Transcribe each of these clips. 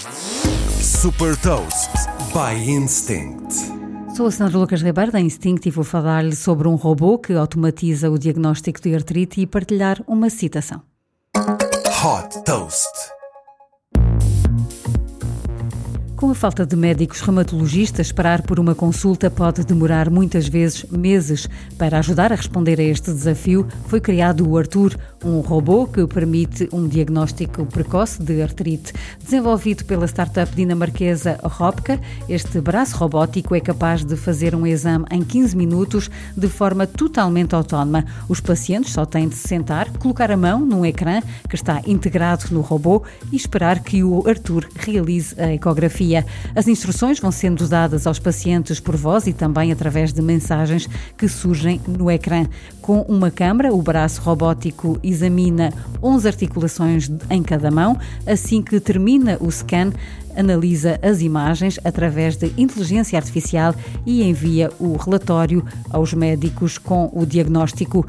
Super Toast by Instinct. Sou a Sandra Lucas Ribeiro da Instinct e vou falar-lhe sobre um robô que automatiza o diagnóstico de artrite e partilhar uma citação. Hot Toast. Com a falta de médicos reumatologistas, esperar por uma consulta pode demorar muitas vezes meses. Para ajudar a responder a este desafio, foi criado o Arthur, um robô que permite um diagnóstico precoce de artrite. Desenvolvido pela startup dinamarquesa Robka, este braço robótico é capaz de fazer um exame em 15 minutos de forma totalmente autónoma. Os pacientes só têm de se sentar, colocar a mão num ecrã que está integrado no robô e esperar que o Arthur realize a ecografia. As instruções vão sendo dadas aos pacientes por voz e também através de mensagens que surgem no ecrã. Com uma câmara, o braço robótico examina 11 articulações em cada mão. Assim que termina o scan, analisa as imagens através de inteligência artificial e envia o relatório aos médicos com o diagnóstico.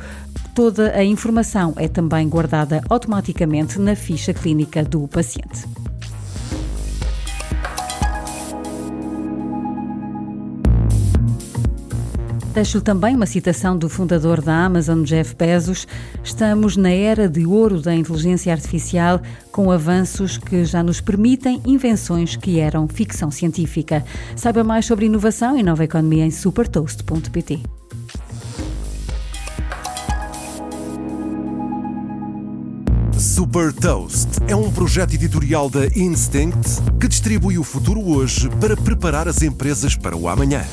Toda a informação é também guardada automaticamente na ficha clínica do paciente. Deixo também uma citação do fundador da Amazon, Jeff Bezos. Estamos na era de ouro da inteligência artificial, com avanços que já nos permitem invenções que eram ficção científica. Saiba mais sobre inovação e nova economia em supertoast.pt. Super Toast é um projeto editorial da Instinct que distribui o futuro hoje para preparar as empresas para o amanhã.